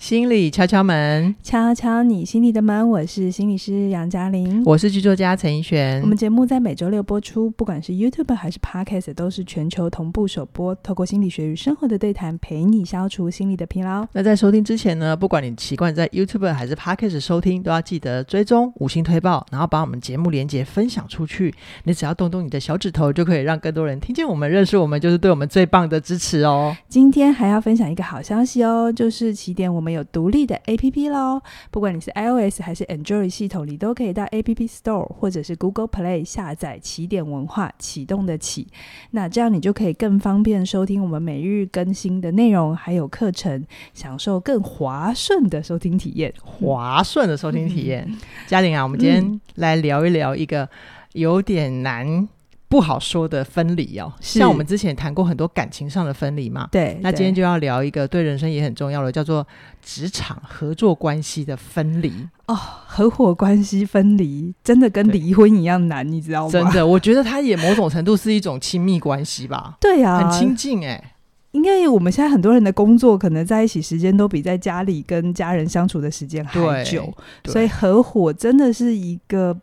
心理敲敲门，敲敲你心里的门。我是心理师杨嘉玲，我是剧作家陈怡璇。我们节目在每周六播出，不管是 YouTube 还是 Podcast，都是全球同步首播。透过心理学与生活的对谈，陪你消除心理的疲劳。那在收听之前呢，不管你习惯在 YouTube 还是 Podcast 收听，都要记得追踪、五星推报，然后把我们节目连接分享出去。你只要动动你的小指头，就可以让更多人听见我们、认识我们，就是对我们最棒的支持哦。今天还要分享一个好消息哦，就是起点我们有独立的 APP 喽，不管你是 iOS 还是 Android 系统，你都可以到 App Store 或者是 Google Play 下载起点文化启动的起，那这样你就可以更方便收听我们每日更新的内容，还有课程，享受更滑顺的收听体验。滑顺的收听体验，嘉玲啊，我们今天来聊一聊一个有点难。不好说的分离哦，像我们之前谈过很多感情上的分离嘛，对。那今天就要聊一个对人生也很重要的，叫做职场合作关系的分离哦。合伙关系分离真的跟离婚一样难，你知道吗？真的，我觉得它也某种程度是一种亲密关系吧。对呀、啊，很亲近哎、欸。因为我们现在很多人的工作可能在一起时间都比在家里跟家人相处的时间还久，所以合伙真的是一个。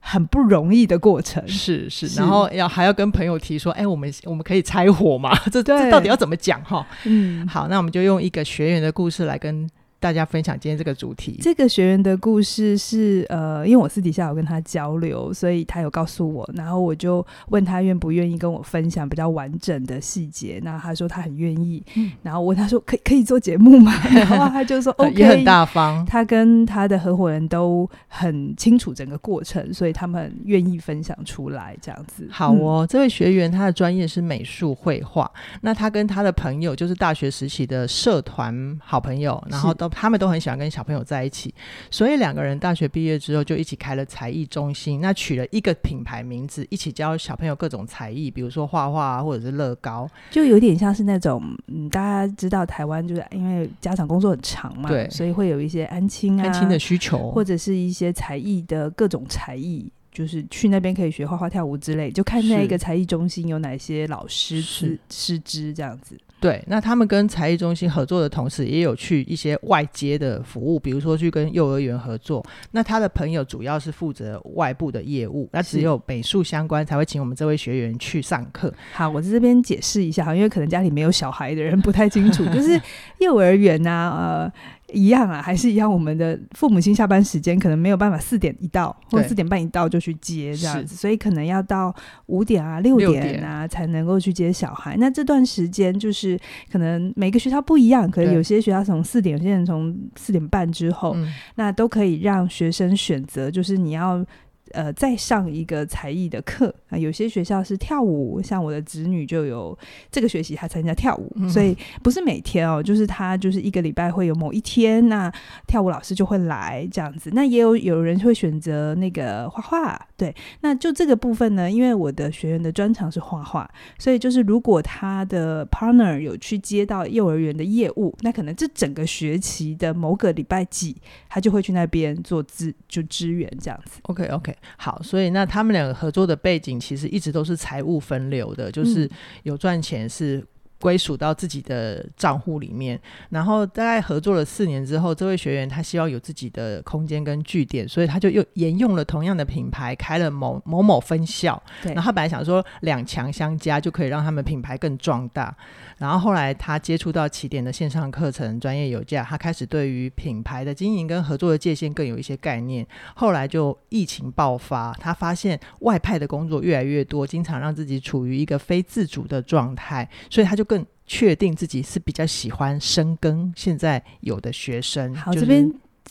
很不容易的过程，是是，然后要还要跟朋友提说，哎，我们我们可以拆伙吗？这这到底要怎么讲哈？嗯，好，那我们就用一个学员的故事来跟。大家分享今天这个主题。这个学员的故事是呃，因为我私底下有跟他交流，所以他有告诉我，然后我就问他愿不愿意跟我分享比较完整的细节。那他说他很愿意，嗯、然后我问他说可以可以做节目吗？然后他就说 OK，也很大方。他跟他的合伙人都很清楚整个过程，所以他们愿意分享出来这样子。好哦，嗯、这位学员他的专业是美术绘画，那他跟他的朋友就是大学时期的社团好朋友，然后都。他们都很喜欢跟小朋友在一起，所以两个人大学毕业之后就一起开了才艺中心，那取了一个品牌名字，一起教小朋友各种才艺，比如说画画啊，或者是乐高，就有点像是那种，嗯，大家知道台湾就是因为家长工作很长嘛，对，所以会有一些安亲啊、安亲的需求，或者是一些才艺的各种才艺，就是去那边可以学画画、跳舞之类，就看那一个才艺中心有哪些老师师师资这样子。对，那他们跟才艺中心合作的同时，也有去一些外接的服务，比如说去跟幼儿园合作。那他的朋友主要是负责外部的业务，那只有美术相关才会请我们这位学员去上课。好，我在这边解释一下哈，因为可能家里没有小孩的人不太清楚，就是 幼儿园呐、啊，呃。一样啊，还是一样。我们的父母亲下班时间可能没有办法四点一到，或者四点半一到就去接这样子，所以可能要到五点啊、六点啊才能够去接小孩。那这段时间就是可能每个学校不一样，可能有些学校从四点，有些人从四点半之后，那都可以让学生选择，就是你要。呃，再上一个才艺的课啊，有些学校是跳舞，像我的侄女就有这个学习，她参加跳舞，嗯，所以不是每天哦，就是她就是一个礼拜会有某一天，那跳舞老师就会来这样子。那也有有人会选择那个画画，对，那就这个部分呢，因为我的学员的专长是画画，所以就是如果他的 partner 有去接到幼儿园的业务，那可能这整个学期的某个礼拜几，他就会去那边做支就支援这样子。OK OK。好，所以那他们两个合作的背景其实一直都是财务分流的，就是有赚钱是归属到自己的账户里面。然后大概合作了四年之后，这位学员他希望有自己的空间跟据点，所以他就又沿用了同样的品牌，开了某某某分校。对，然后他本来想说两强相加就可以让他们品牌更壮大。然后后来他接触到起点的线上课程，专业有价，他开始对于品牌的经营跟合作的界限更有一些概念。后来就疫情爆发，他发现外派的工作越来越多，经常让自己处于一个非自主的状态，所以他就更确定自己是比较喜欢深耕现在有的学生。好，这边。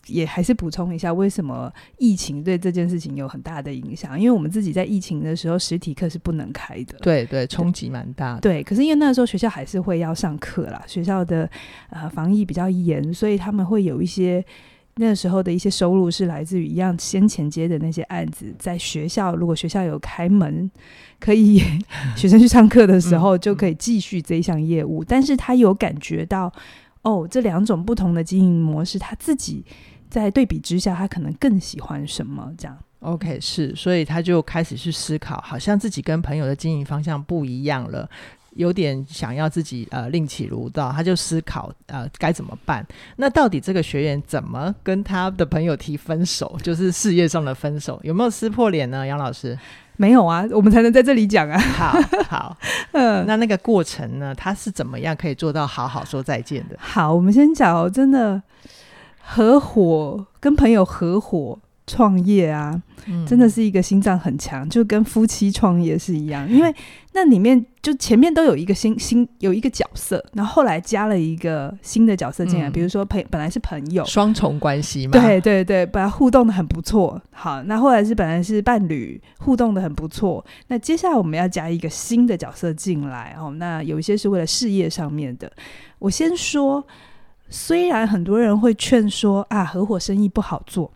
也还是补充一下，为什么疫情对这件事情有很大的影响？因为我们自己在疫情的时候，实体课是不能开的。对对，冲击蛮大的。对，可是因为那时候学校还是会要上课啦，学校的呃防疫比较严，所以他们会有一些那个时候的一些收入是来自于一样先前接的那些案子，在学校如果学校有开门，可以 学生去上课的时候，就可以继续这一项业务。但是他有感觉到哦，这两种不同的经营模式，他自己。在对比之下，他可能更喜欢什么？这样，OK，是，所以他就开始去思考，好像自己跟朋友的经营方向不一样了。有点想要自己呃另起炉灶，他就思考呃该怎么办。那到底这个学员怎么跟他的朋友提分手，就是事业上的分手，有没有撕破脸呢？杨老师？没有啊，我们才能在这里讲啊。好好，嗯，那那个过程呢，他是怎么样可以做到好好说再见的？好，我们先讲，真的合伙跟朋友合伙。创业啊，真的是一个心脏很强，嗯，就跟夫妻创业是一样。因为那里面就前面都有一个新新有一个角色，然后后来加了一个新的角色进来，嗯，比如说朋本来是朋友，双重关系嘛。对对对，本来互动的很不错。好，那后来是本来是伴侣，互动的很不错。那接下来我们要加一个新的角色进来哦。那有一些是为了事业上面的。我先说，虽然很多人会劝说啊，合伙生意不好做。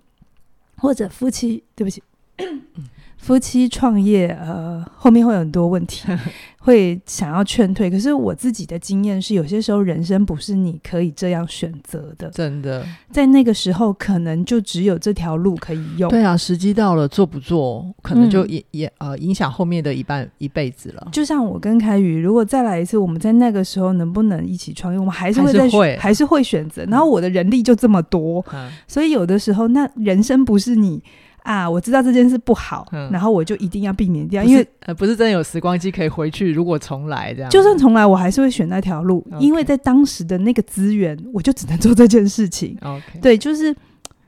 或者夫妻，对不起，夫妻创业，呃，后面会有很多问题，会想要劝退。可是我自己的经验是，有些时候人生不是你可以这样选择的，真的，在那个时候可能就只有这条路可以用。对啊，时机到了，做不做，可能就也、嗯、也呃影响后面的一半一辈子了。就像我跟凯宇，如果再来一次，我们在那个时候能不能一起创业？我们还是会在还是会，还是会选择。然后我的人力就这么多，嗯、所以有的时候那人生不是你。啊，我知道这件事不好，嗯，然后我就一定要避免掉，因为呃，不是真的有时光机可以回去，如果重来这样，就算重来，我还是会选那条路.因为在当时的那个资源，我就只能做这件事情。Okay. 对，就是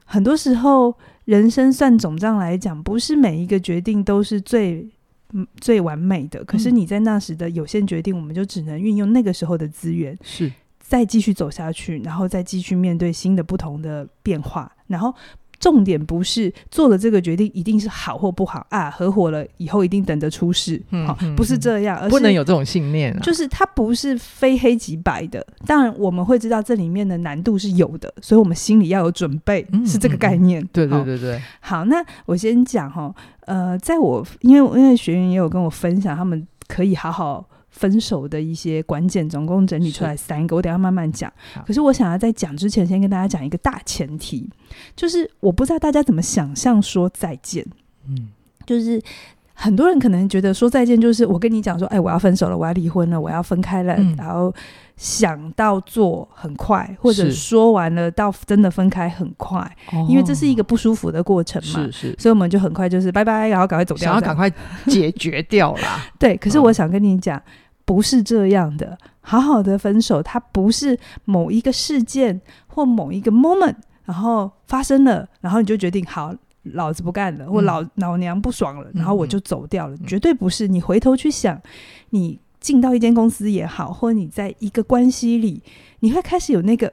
很多时候人生算总账来讲，不是每一个决定都是最最完美的，可是你在那时的有限决定，我们就只能运用那个时候的资源，是再继续走下去，然后再继续面对新的不同的变化，然后。重点不是做了这个决定一定是好或不好啊，合伙了以后一定等着出事，嗯，好，不是这样，而是不能有这种信念啊，就是它不是非黑即白的。当然我们会知道这里面的难度是有的，所以我们心里要有准备，嗯，是这个概念。对对对对。好，那我先讲哈，呃，在我因为因为学员也有跟我分享，他们可以好好。分手的一些关键，总共整理出来三个，我等下慢慢讲。可是我想要在讲之前，先跟大家讲一个大前提，就是我不知道大家怎么想象说再见。嗯，就是很多人可能觉得说再见，就是我跟你讲说，哎，我要分手了，我要离婚了，我要分开了，嗯，然后想到做很快，或者说完了到真的分开很快，因为这是一个不舒服的过程嘛，是是，所以我们就很快就是拜拜，然后赶快走掉，想要赶快解决掉啦。对，可是我想跟你讲。不是这样的，好好的分手，它不是某一个事件或某一个 moment，然后发生了，然后你就决定好，老子不干了，或老、嗯、老娘不爽了，然后我就走掉了，嗯、绝对不是。你回头去想，你进到一间公司也好，或者你在一个关系里，你会开始有那个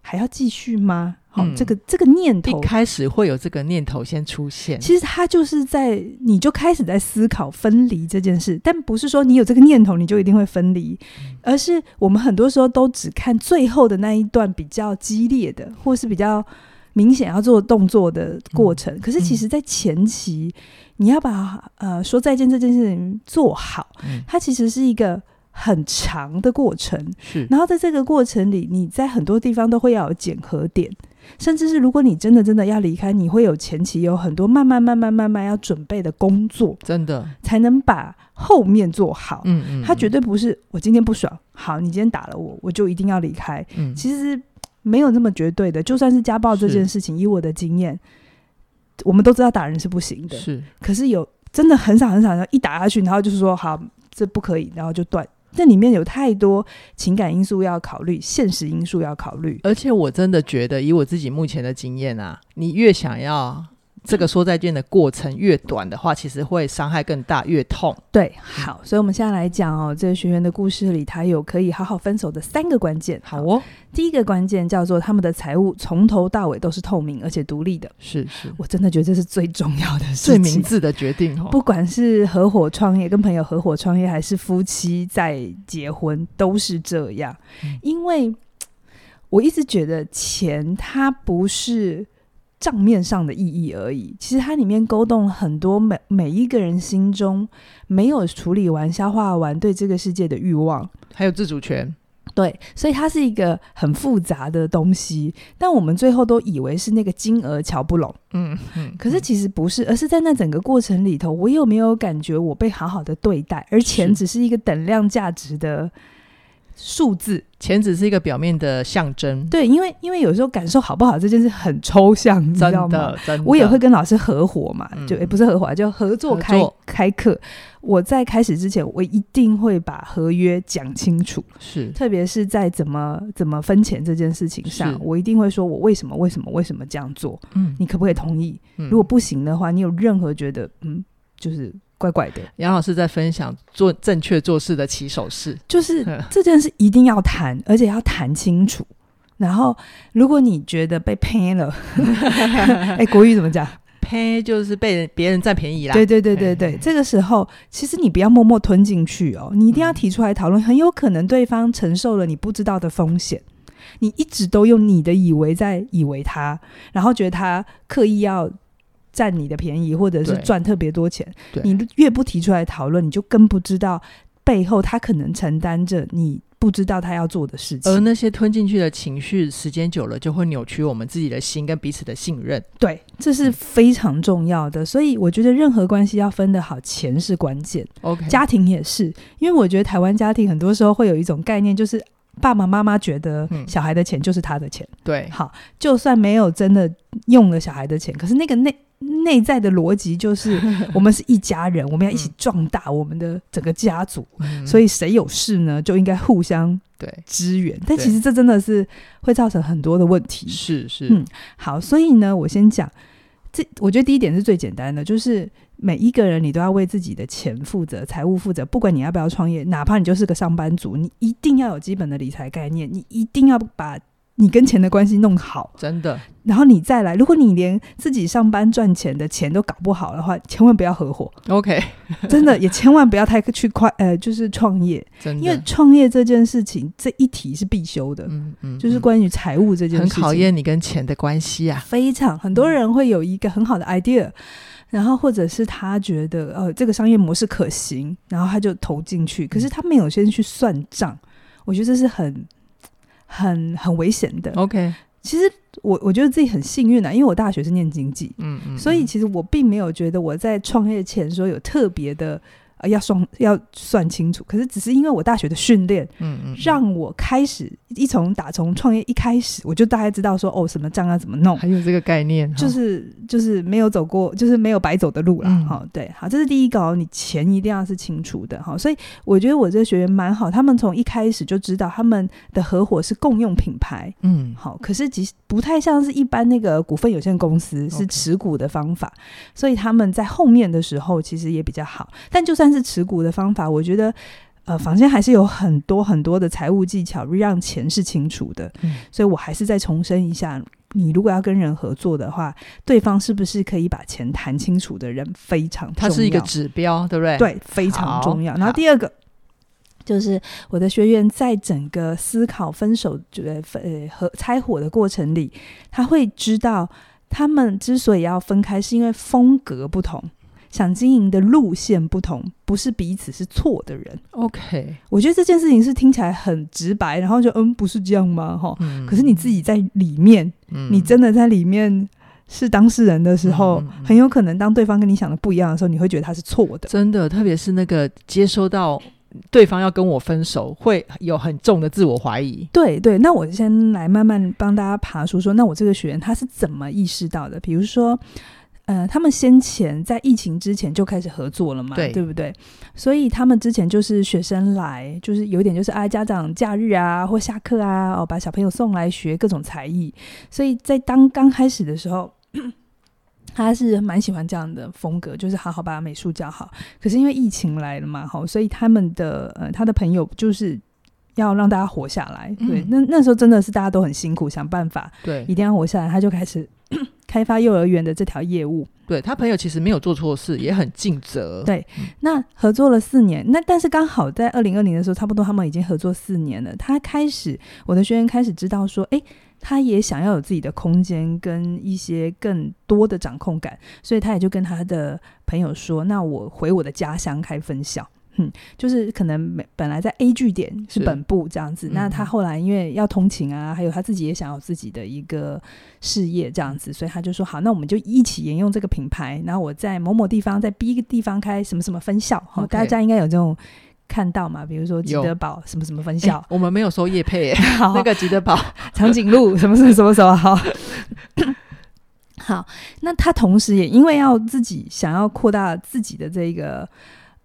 还要继续吗？好、嗯，这个这个念头一开始会有这个念头先出现，其实他就是在你就开始在思考分离这件事，但不是说你有这个念头你就一定会分离，嗯、而是我们很多时候都只看最后的那一段比较激烈的，或是比较明显要做动作的过程。嗯、可是其实，在前期、嗯、你要把呃说再见这件事情做好，嗯、它其实是一个。很长的过程，是。然后在这个过程里，你在很多地方都会要有检核点，甚至是如果你真的真的要离开，你会有前期有很多慢慢慢慢慢慢要准备的工作，真的才能把后面做好。嗯嗯，他绝对不是我今天不爽，好，你今天打了我，我就一定要离开。嗯，其实没有那么绝对的。就算是家暴这件事情，以我的经验，我们都知道打人是不行的。是，可是有真的很少很少，然后一打下去，然后就是说好，这不可以，然后就断。这里面有太多情感因素要考虑，现实因素要考虑，而且我真的觉得，以我自己目前的经验啊，你越想要。这个说再见的过程越短的话，其实会伤害更大，越痛。对，好，所以我们现在来讲哦，这个学员的故事里，他有可以好好分手的三个关键。好哦，第一个关键叫做他们的财务从头到尾都是透明而且独立的。是是，我真的觉得这是最重要的事情，最明智的决定哦。不管是合伙创业、跟朋友合伙创业，还是夫妻在结婚，都是这样。嗯，因为我一直觉得钱它不是。账面上的意义而已，其实它里面勾动了很多每每一个人心中没有处理完、消化完对这个世界的欲望，还有自主权。对，所以它是一个很复杂的东西，但我们最后都以为是那个金额瞧不拢，嗯嗯，可是其实不是，而是在那整个过程里头，我有没有感觉我被好好的对待，而钱只是一个等量价值的数字。钱只是一个表面的象征，对，因为因为有时候感受好不好这件事很抽象，你知道吗？我也会跟老师合伙嘛，嗯、就也不是合伙，就合作开作开课。我在开始之前，我一定会把合约讲清楚，是，特别是在怎么怎么分钱这件事情上，我一定会说我为什么为什么为什么这样做，嗯，你可不可以同意？嗯、如果不行的话，你有任何觉得嗯，就是。怪怪的，杨老师在分享做正确做事的起手式，就是 这件事一定要谈，而且要谈清楚。然后，如果你觉得被骗了，哎、欸，国语怎么讲？骗就是被别人占便宜啦。对对对对对，这个时候其实你不要默默吞进去哦，你一定要提出来讨论。很有可能对方承受了你不知道的风险，你一直都用你的以为在以为他，然后觉得他刻意要。占你的便宜，或者是赚特别多钱，你越不提出来讨论，你就更不知道背后他可能承担着你不知道他要做的事情。而那些吞进去的情绪，时间久了就会扭曲我们自己的心跟彼此的信任。对，这是非常重要的。所以我觉得任何关系要分得好，钱是关键。OK，家庭也是，因为我觉得台湾家庭很多时候会有一种概念，就是爸爸妈妈觉得小孩的钱就是他的钱。嗯、对，好，就算没有真的用了小孩的钱，可是那个那。内在的逻辑就是，我们是一家人，我们要一起壮大我们的整个家族，嗯、所以谁有事呢，就应该互相对支援。但其实这真的是会造成很多的问题。是是，嗯，好，所以呢，我先讲，这我觉得第一点是最简单的，就是每一个人你都要为自己的钱负责，财务负责。不管你要不要创业，哪怕你就是个上班族，你一定要有基本的理财概念，你一定要把。你跟钱的关系弄好，真的。然后你再来，如果你连自己上班赚钱的钱都搞不好的话，千万不要合伙。OK，真的也千万不要太去快呃，就是创业。因为创业这件事情这一题是必修的，嗯嗯，就是关于财务这件事情，很考验你跟钱的关系啊。非常，很多人会有一个很好的 idea，然后或者是他觉得呃这个商业模式可行，然后他就投进去，可是他没有先去算账，我觉得这是很。很很危险的。OK，其实我我觉得自己很幸运啊，因为我大学是念经济，嗯嗯，所以其实我并没有觉得我在创业前说有特别的。要算要算清楚，可是只是因为我大学的训练，嗯嗯，让我开始一从打从创业一开始，我就大概知道说哦，什么账要怎么弄，还有这个概念，就是就是没有走过，就是没有白走的路了，哈、嗯，对，好，这是第一个哦，你钱一定要是清楚的，哈，所以我觉得我这个学员蛮好，他们从一开始就知道他们的合伙是共用品牌，嗯，好，可是其实不太像是一般那个股份有限公司是持股的方法，所以他们在后面的时候其实也比较好，但就算。是持股的方法，我觉得，呃，房间还是有很多很多的财务技巧，让钱是清楚的。嗯，所以我还是再重申一下，你如果要跟人合作的话，对方是不是可以把钱谈清楚的人非常重要，它是一个指标，对不对？对，非常重要。然后第二个就是我的学员在整个思考分手、呃和拆伙的过程里，他会知道他们之所以要分开，是因为风格不同。想经营的路线不同，不是彼此是错的人。OK，我觉得这件事情是听起来很直白，然后就嗯，不是这样吗？哈、嗯，可是你自己在里面，嗯、你真的在里面是当事人的时候，嗯、很有可能当对方跟你想的不一样的时候，你会觉得他是错的。真的，特别是那个接收到对方要跟我分手，会有很重的自我怀疑。对对，那我先来慢慢帮大家爬出，说那我这个学员他是怎么意识到的？比如说。呃，他们先前在疫情之前就开始合作了嘛，对，对不对？所以他们之前就是学生来，就是有点就是啊，家长假日啊或下课啊，哦，把小朋友送来学各种才艺。所以在当刚开始的时候，他是蛮喜欢这样的风格，就是好好把美术教好。可是因为疫情来了嘛，好，所以他们的呃，他的朋友就是要让大家活下来。对，嗯、那那时候真的是大家都很辛苦，想办法，对，一定要活下来。他就开始。开发幼儿园的这条业务，对，他朋友其实没有做错事，也很尽责。对，那合作了四年，那但是刚好在二零二零的时候，差不多他们已经合作四年了。他开始，我的学员开始知道说，诶，他也想要有自己的空间跟一些更多的掌控感，所以他也就跟他的朋友说，那我回我的家乡开分校。嗯，就是可能本来在 A 据点是本部这样子，那他后来因为要通勤啊，还有他自己也想要自己的一个事业这样子，所以他就说好，那我们就一起沿用这个品牌，然后我在某某地方，在 B 个地方开什么什么分校，好，大家应该有这种看到嘛，比如说吉德堡什么什么分校，我们没有收业配，那个吉德堡 长颈鹿什么什么什么什么好。好，那他同时也因为要自己想要扩大自己的这个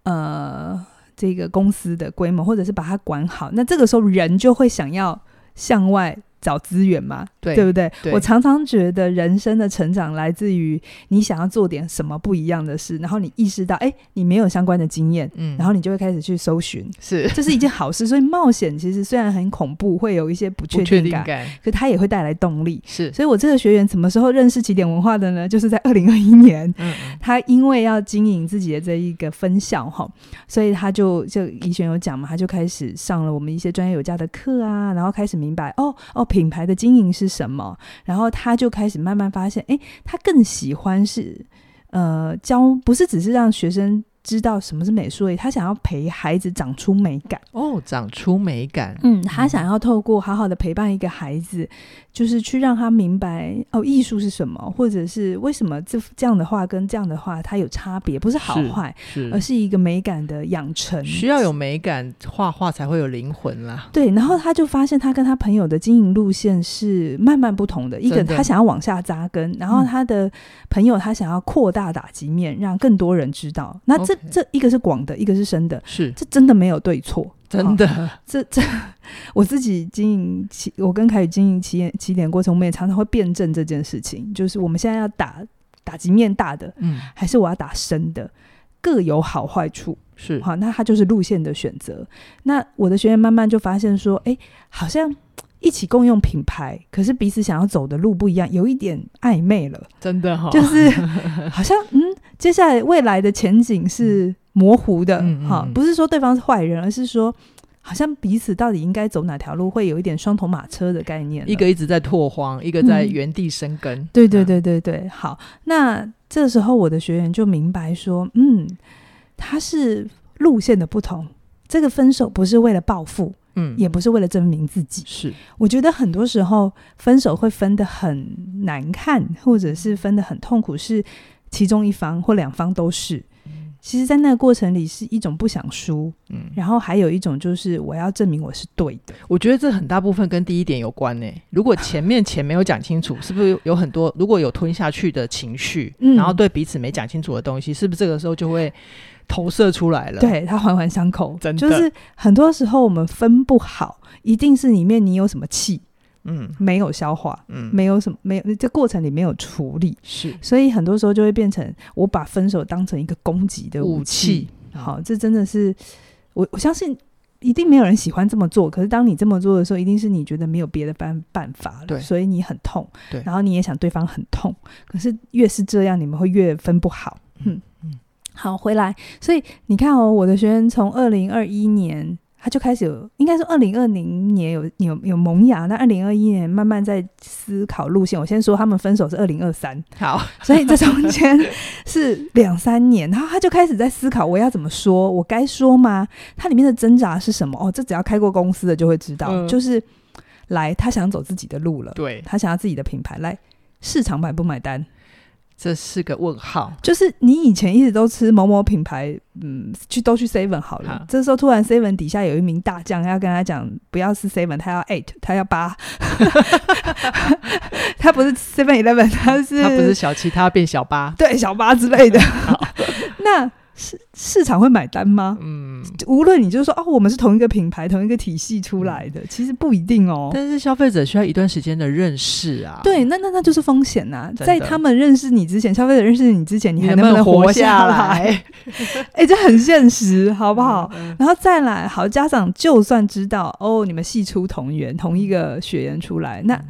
呃这个公司的规模，或者是把它管好，那这个时候人就会想要向外。找资源嘛，对，对不对，对？我常常觉得人生的成长来自于你想要做点什么不一样的事，然后你意识到，哎，你没有相关的经验，嗯，然后你就会开始去搜寻，是，这是一件好事。所以冒险其实虽然很恐怖，会有一些不确定感，定感可它也会带来动力。是，所以我这个学员什么时候认识起点文化的呢？就是在二零二一年，嗯，他因为要经营自己的这一个分校哈，所以他就就以前有讲嘛，他就开始上了我们一些专业有价的课啊，然后开始明白，哦哦。品牌的经营是什么？然后他就开始慢慢发现，哎，他更喜欢是呃教，不是只是让学生。知道什么是美术，他想要陪孩子长出美感哦，长出美感。嗯，他想要透过好好的陪伴一个孩子，就是去让他明白哦，艺术是什么，或者是为什么这这样的画跟这样的画它有差别，不是好坏，是而是一个美感的养成。需要有美感，画画才会有灵魂啦。对，然后他就发现他跟他朋友的经营路线是慢慢不同的。一个他想要往下扎根，然后他的朋友他想要扩大打击面，让更多人知道。那这。这一个是广的，一个是深的，是这真的没有对错，真的。这这我自己经营起，我跟凯宇经营起点起点过程，我们也常常会辩证这件事情，就是我们现在要打打击面大的，嗯，还是我要打深的，各有好坏处，是好，那他就是路线的选择。那我的学员慢慢就发现说，哎，好像。一起共用品牌，可是彼此想要走的路不一样，有一点暧昧了，真的哈、哦，就是 好像嗯，接下来未来的前景是模糊的，哈、嗯，不是说对方是坏人，而是说好像彼此到底应该走哪条路，会有一点双头马车的概念，一个一直在拓荒，一个在原地生根，嗯、对对对对对，好，那这时候我的学员就明白说，嗯，他是路线的不同，这个分手不是为了报复。嗯，也不是为了证明自己。是，我觉得很多时候分手会分得很难看，或者是分得很痛苦，是其中一方或两方都是。其实，在那个过程里，是一种不想输，嗯，然后还有一种就是我要证明我是对的。我觉得这很大部分跟第一点有关呢。如果前面钱没有讲清楚，是不是有很多如果有吞下去的情绪，嗯，然后对彼此没讲清楚的东西，是不是这个时候就会？投射出来了，对，它环环相扣，真的。就是很多时候我们分不好，一定是里面你有什么气，嗯，没有消化，嗯，没有什么，没有这过程里没有处理，是，所以很多时候就会变成我把分手当成一个攻击的武器，武器，好，这真的是我我相信一定没有人喜欢这么做，可是当你这么做的时候，一定是你觉得没有别的办办法了，对，所以你很痛，对，然后你也想对方很痛，可是越是这样，你们会越分不好，嗯嗯。好，回来，所以你看哦，我的学员从二零二一年他就开始有，应该是二零二零年有有有萌芽，那二零二一年慢慢在思考路线。我先说他们分手是二零二三，好，所以这中间是两三年，然后他就开始在思考我要怎么说，我该说吗？他里面的挣扎是什么？哦，这只要开过公司的就会知道，嗯、就是来他想走自己的路了，对，他想要自己的品牌，来市场买不买单？这是个问号，就是你以前一直都吃某某品牌，嗯，去都去 seven 好了。好，这时候突然 seven 底下有一名大将要跟他讲，不要是 seven，他要 eight，他要八，他不是 seven eleven，他是他不是小七，他要变小八，对，小八之类的。那。市市场会买单吗？嗯，无论你就是说哦，我们是同一个品牌、同一个体系出来的，其实不一定哦。但是消费者需要一段时间的认识啊。对，那那那就是风险呐、啊。在他们认识你之前，消费者认识你之前，你还能不能活下来？哎、欸，这很现实，好不好？嗯嗯、然后再来，好，家长就算知道哦，你们系出同源，同一个血缘出来，那。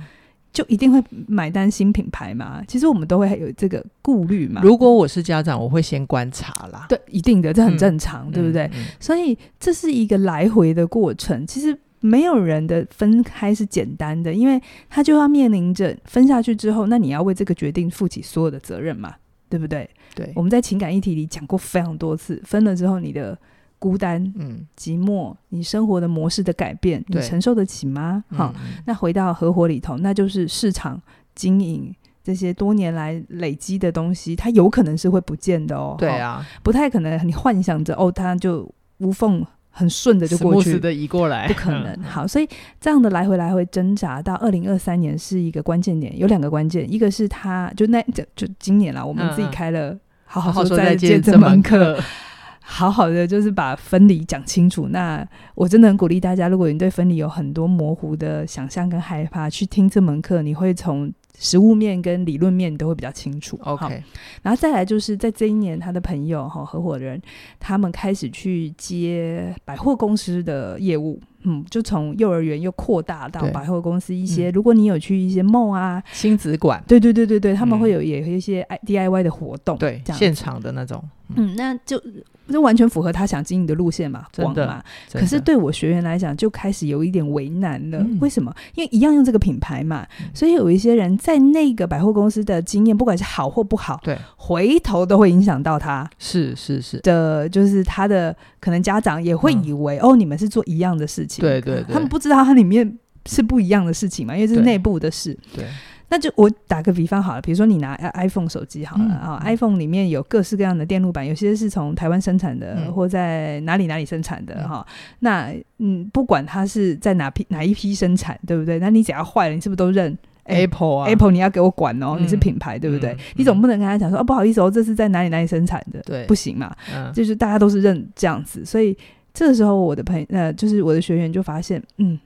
就一定会买单新品牌吗？其实我们都会有这个顾虑嘛。如果我是家长，我会先观察啦。对，一定的，这很正常，嗯、对不对、嗯嗯？所以这是一个来回的过程。其实没有人的分开是简单的，因为他就要面临着分下去之后，那你要为这个决定负起所有的责任嘛，对不对？对。我们在情感议题里讲过非常多次，分了之后，你的孤单、嗯，寂寞，你生活的模式的改变，你承受得起吗？好、嗯，那回到合伙里头，那就是市场经营这些多年来累积的东西，它有可能是会不见的哦。对啊，不太可能，你幻想着哦，它就无缝很顺的就过去的移过来，不可能。好，所以这样的来回来回挣扎到二零二三年是一个关键点，有两个关键，一个是他就那就就今年啦，我们自己开了好好说再见这门课。好好的，就是把分离讲清楚。那我真的很鼓励大家，如果你对分离有很多模糊的想象跟害怕，去听这门课，你会从实物面跟理论面你都会比较清楚。OK，然后再来就是在这一年，他的朋友哈合伙人他们开始去接百货公司的业务，嗯，就从幼儿园又扩大到百货公司一些。如果你有去一些 mall 啊、亲子馆，对对对对对，他们会有也有一些 DIY 的活动，对，现场的那种，嗯，那就。就完全符合他想经营的路线嘛，广嘛。可是对我学员来讲，就开始有一点为难了。嗯、为什么？因为一样用这个品牌嘛，嗯、所以有一些人在那个百货公司的经验，不管是好或不好，对，回头都会影响到他。是是是的，就是他的可能家长也会以为、嗯、哦，你们是做一样的事情。对对对，他们不知道它里面是不一样的事情嘛，因为这是内部的事。对。对那就我打个比方好了，比如说你拿 iPhone 手机好了啊、嗯、，iPhone 里面有各式各样的电路板，有些是从台湾生产的，嗯、或在哪里哪里生产的哈、嗯。那嗯，不管它是在哪批哪一批生产，对不对？那你只要坏了，你是不是都认 Apple 啊？Apple 你要给我管哦，嗯、你是品牌，对不对？嗯、你总不能跟他讲说、嗯、哦，不好意思哦，这是在哪里哪里生产的，对，不行嘛。嗯、就是大家都是认这样子，所以这个时候我的朋呃，就是我的学员就发现，嗯，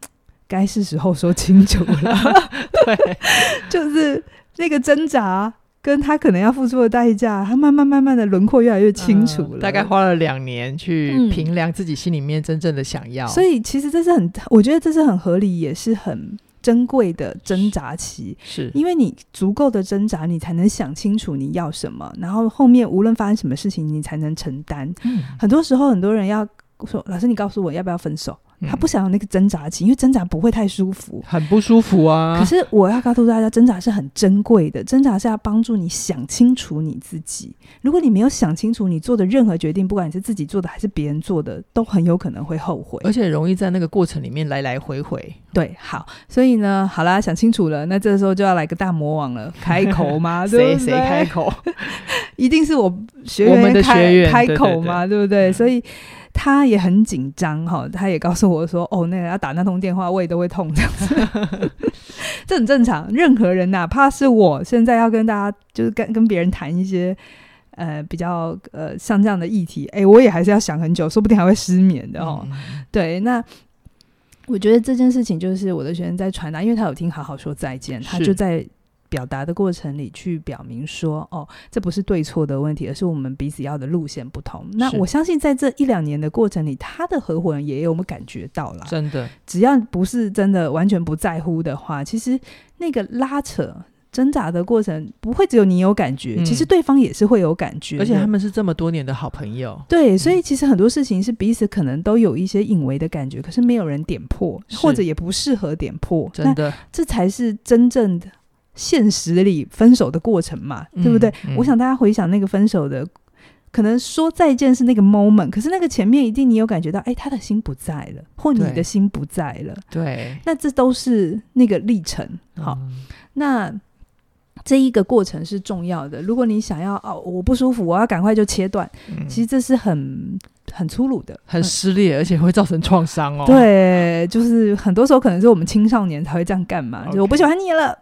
该是时候说清楚了，对，就是。那个挣扎跟他可能要付出的代价，他慢慢慢慢的轮廓越来越清楚了。嗯、大概花了两年去评量自己心里面真正的想要，嗯、所以其实这是很，我觉得这是很合理，也是很珍贵的挣扎期。是，因为你足够的挣扎，你才能想清楚你要什么，然后后面无论发生什么事情，你才能承担。嗯、很多时候很多人要说，老师你告诉我要不要分手？他不想有那个挣扎期，因为挣扎不会太舒服，很不舒服啊。可是我要告诉大家，挣扎是很珍贵的，挣扎是要帮助你想清楚你自己。如果你没有想清楚，你做的任何决定，不管你是自己做的还是别人做的，都很有可能会后悔，而且容易在那个过程里面来来回回。对，好，所以呢，好啦，想清楚了，那这个时候就要来个大魔王了，开口吗？谁谁开口？一定是我学员开，我们的学员开口嘛，对，不对？嗯、所以。他也很紧张哈，他也告诉我说：“哦，那个要打那通电话，胃都会痛这样子，这很正常。任何人哪怕是我现在要跟大家，就是跟跟别人谈一些呃比较呃像这样的议题，哎，我也还是要想很久，说不定还会失眠的哦。嗯、对，那我觉得这件事情就是我的学生在传达，因为他有听好好说再见，他就在。”表达的过程里去表明说，哦，这不是对错的问题，而是我们彼此要的路线不同。那我相信在这一两年的过程里，他的合伙人也有我们感觉到了？真的，只要不是真的完全不在乎的话，其实那个拉扯、挣扎的过程不会只有你有感觉，嗯、其实对方也是会有感觉。而且他们是这么多年的好朋友，对，所以其实很多事情是彼此可能都有一些隐微的感觉，可是没有人点破，或者也不适合点破。真的，这才是真正的。现实里分手的过程嘛，嗯、对不对？嗯、我想大家回想那个分手的，可能说再见是那个 moment，可是那个前面一定你有感觉到，哎，他的心不在了，或你的心不在了。对，那这都是那个历程。好，嗯、那这一个过程是重要的。如果你想要哦，我不舒服，我要赶快就切断，嗯、其实这是很很粗鲁的，很撕裂，嗯、而且会造成创伤哦。对，就是很多时候可能是我们青少年才会这样干嘛.就我不喜欢你了，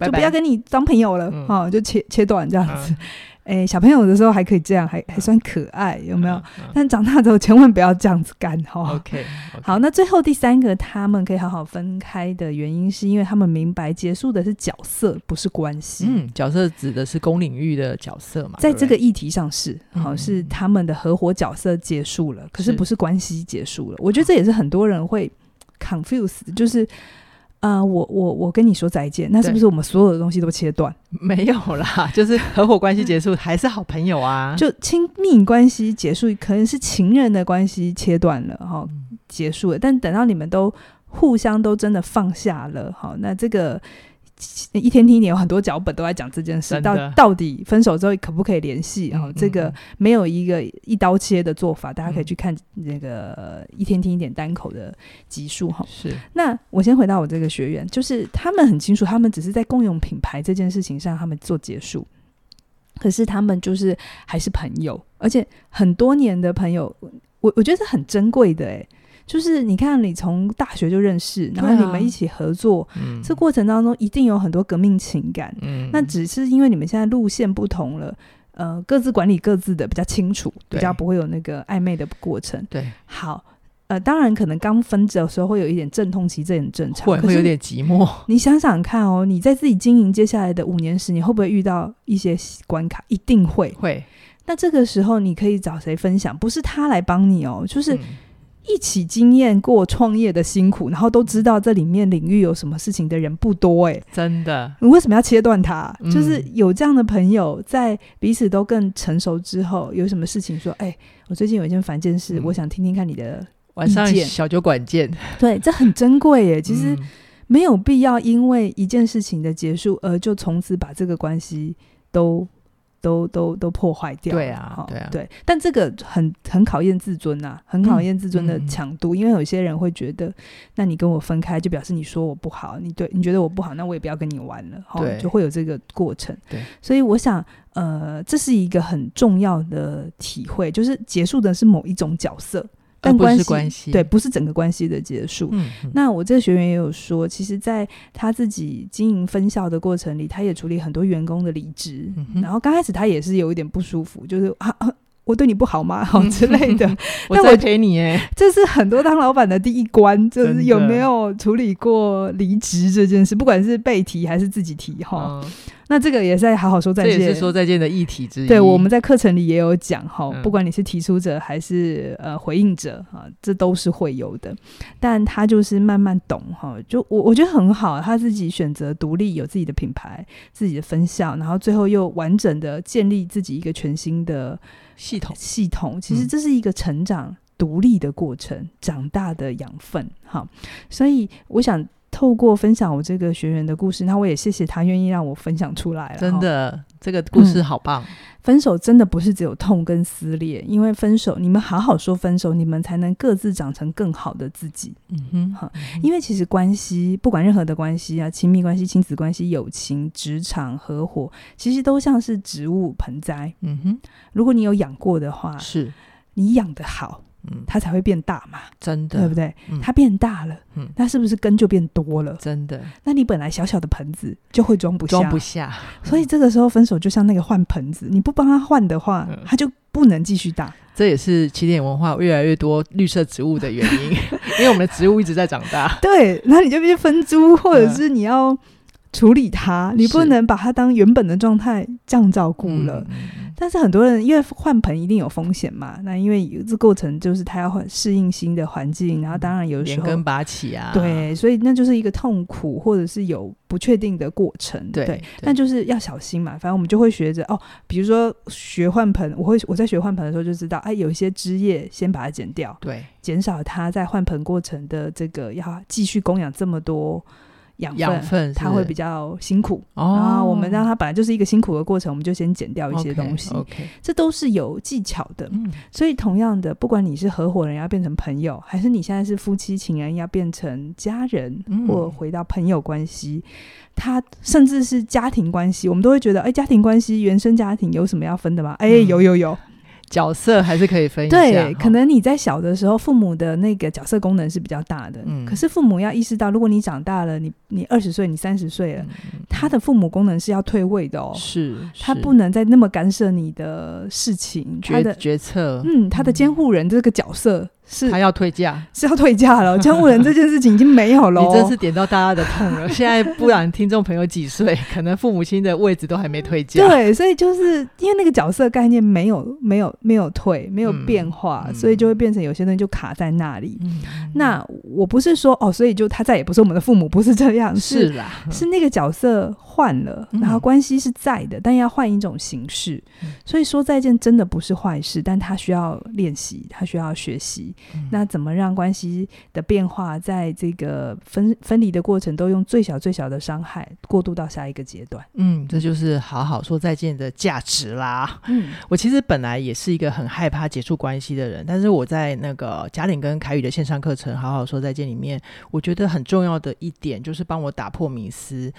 哼。就不要跟你当朋友了，哈、嗯，就切切断这样子。哎、嗯欸，小朋友的时候还可以这样，还还算可爱，有没有？嗯嗯、但长大之后千万不要这样子干，哈。OK，好，那最后第三个，他们可以好好分开的原因，是因为他们明白结束的是角色，不是关系。嗯，角色指的是公领域的角色嘛？在这个议题上是，好、嗯、是他们的合伙角色结束了，可是不是关系结束了。我觉得这也是很多人会 confuse，就是。啊、呃，我我我跟你说再见，那是不是我们所有的东西都切断？没有啦，就是合伙关系结束，还是好朋友啊。就亲密关系结束，可能是情人的关系切断了，哈，结束了。但等到你们都互相都真的放下了，好，那这个一天听一点有很多脚本都在讲这件事，到到底分手之后可不可以联系？然后、嗯哦、这个没有一个一刀切的做法，嗯、大家可以去看那个一天听一点单口的集数哈。是，那我先回到我这个学员，就是他们很清楚，他们只是在共用品牌这件事情上，他们做结束，可是他们就是还是朋友，而且很多年的朋友，我我觉得是很珍贵的诶。就是你看，你从大学就认识，然后你们一起合作，啊嗯、这过程当中一定有很多革命情感。嗯，那只是因为你们现在路线不同了，呃，各自管理各自的比较清楚，比较不会有那个暧昧的过程。对，好，呃，当然可能刚分手的时候会有一点阵痛期，这很正常，会会有点寂寞。你想想看哦，你在自己经营接下来的五年时，你会不会遇到一些关卡？一定会。会。那这个时候你可以找谁分享？不是他来帮你哦，就是。嗯一起经验过创业的辛苦，然后都知道这里面领域有什么事情的人不多哎、欸，真的。你为什么要切断它？嗯、就是有这样的朋友，在彼此都更成熟之后，有什么事情说，哎、欸，我最近有一件烦件事，嗯、我想听听看你的晚上小酒馆见。对，这很珍贵耶。其实没有必要因为一件事情的结束，而就从此把这个关系都。都都都破坏掉，对啊，对啊，对。但这个很很考验自尊呐，很考验自尊的强度。嗯、因为有些人会觉得，那你跟我分开，就表示你说我不好，你对你觉得我不好，那我也不要跟你玩了，对，就会有这个过程。对，所以我想，呃，这是一个很重要的体会，就是结束的是某一种角色。但关系，关系对，不是整个关系的结束。嗯嗯、那我这个学员也有说，其实在他自己经营分校的过程里，他也处理很多员工的离职。嗯、然后刚开始他也是有一点不舒服，就是啊，我对你不好吗？好之类的。我在陪你哎，这是很多当老板的第一关，就是有没有处理过离职这件事，不管是被提还是自己提哈。嗯那这个也是在好好说再见，这也是说再见的议题之一。对，我们在课程里也有讲哈，嗯、不管你是提出者还是呃回应者啊，这都是会有的。但他就是慢慢懂哈，就我我觉得很好，他自己选择独立，有自己的品牌、自己的分校，然后最后又完整的建立自己一个全新的系统。系统其实这是一个成长独立的过程，嗯、长大的养分哈。所以我想。透过分享我这个学员的故事，那我也谢谢他愿意让我分享出来了。真的，这个故事好棒。嗯，分手真的不是只有痛跟撕裂，因为分手，你们好好说分手，你们才能各自长成更好的自己。嗯哼，好，因为其实关系，不管任何的关系啊，亲密关系、亲子关系、友情、职场合伙，其实都像是植物盆栽。嗯哼，如果你有养过的话，是你养的好。嗯，它才会变大嘛，真的，对不对？嗯、它变大了，嗯，那是不是根就变多了？真的，那你本来小小的盆子就会装不下，装不下。所以这个时候分手就像那个换盆子，你不帮他换的话，嗯、它就不能继续大。这也是起点文化越来越多绿色植物的原因，因为我们的植物一直在长大。对，那你就必须分株，或者是你要。处理它，你不能把它当原本的状态这样照顾了。是但是很多人因为换盆一定有风险嘛，那因为这过程就是他要适应新的环境，然后当然有时候连根拔起啊，对，所以那就是一个痛苦或者是有不确定的过程。对，但就是要小心嘛。反正我们就会学着哦，比如说学换盆，我会我在学换盆的时候就知道，哎，有一些枝叶先把它剪掉，对，减少它在换盆过程的这个要继续供养这么多。养分，它会比较辛苦。哦、然后我们让它本来就是一个辛苦的过程，我们就先减掉一些东西。Okay, okay 这都是有技巧的。嗯、所以同样的，不管你是合伙人要变成朋友，还是你现在是夫妻情人要变成家人，嗯、或回到朋友关系，他甚至是家庭关系，我们都会觉得，哎，家庭关系、原生家庭有什么要分的吗？哎，有有有。角色还是可以分一下。对，可能你在小的时候，父母的那个角色功能是比较大的。嗯。可是父母要意识到，如果你长大了，你你二十岁，你三十岁了，嗯、他的父母功能是要退位的哦。是。他不能再那么干涉你的事情，他的决策。嗯，他的监护人这个角色。是他要退价，是要退价了。江湖人这件事情已经没有了。你真是点到大家的痛了。现在不然听众朋友几岁，可能父母亲的位置都还没退驾。对，所以就是因为那个角色概念没有、没有、没有退，没有变化，嗯、所以就会变成有些东西就卡在那里。嗯、那我不是说哦，所以就他再也不是我们的父母，不是这样。是，是啦，是那个角色换了，然后关系是在的，嗯、但要换一种形式。所以说再见真的不是坏事，但他需要练习，他需要学习。嗯、那怎么让关系的变化在这个分分离的过程都用最小最小的伤害过渡到下一个阶段？嗯，这就是好好说再见的价值啦。嗯，我其实本来也是一个很害怕结束关系的人，但是我在那个贾玲跟凯宇的线上课程《好好说再见》里面，我觉得很重要的一点就是帮我打破迷思。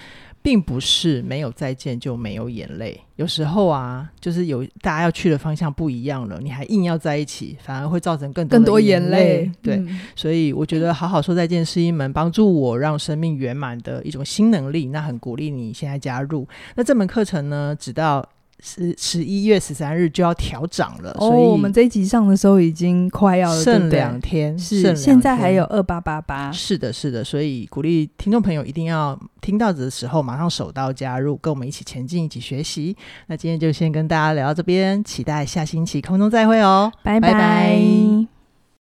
并不是没有再见就没有眼泪，有时候啊，就是有大家要去的方向不一样了，你还硬要在一起，反而会造成更多更多眼泪。对，嗯、所以我觉得好好说再见是一门帮助我让生命圆满的一种新能力，那很鼓励你现在加入。那这门课程呢，直到。十十一月十三日就要调涨了，哦、所以我们这一集上的时候已经快要剩两天，是剩现在还有二八八八，是的，是的，所以鼓励听众朋友一定要听到的时候马上手刀加入，跟我们一起前进，一起学习。那今天就先跟大家聊到这边，期待下星期空中再会哦，拜拜。拜拜。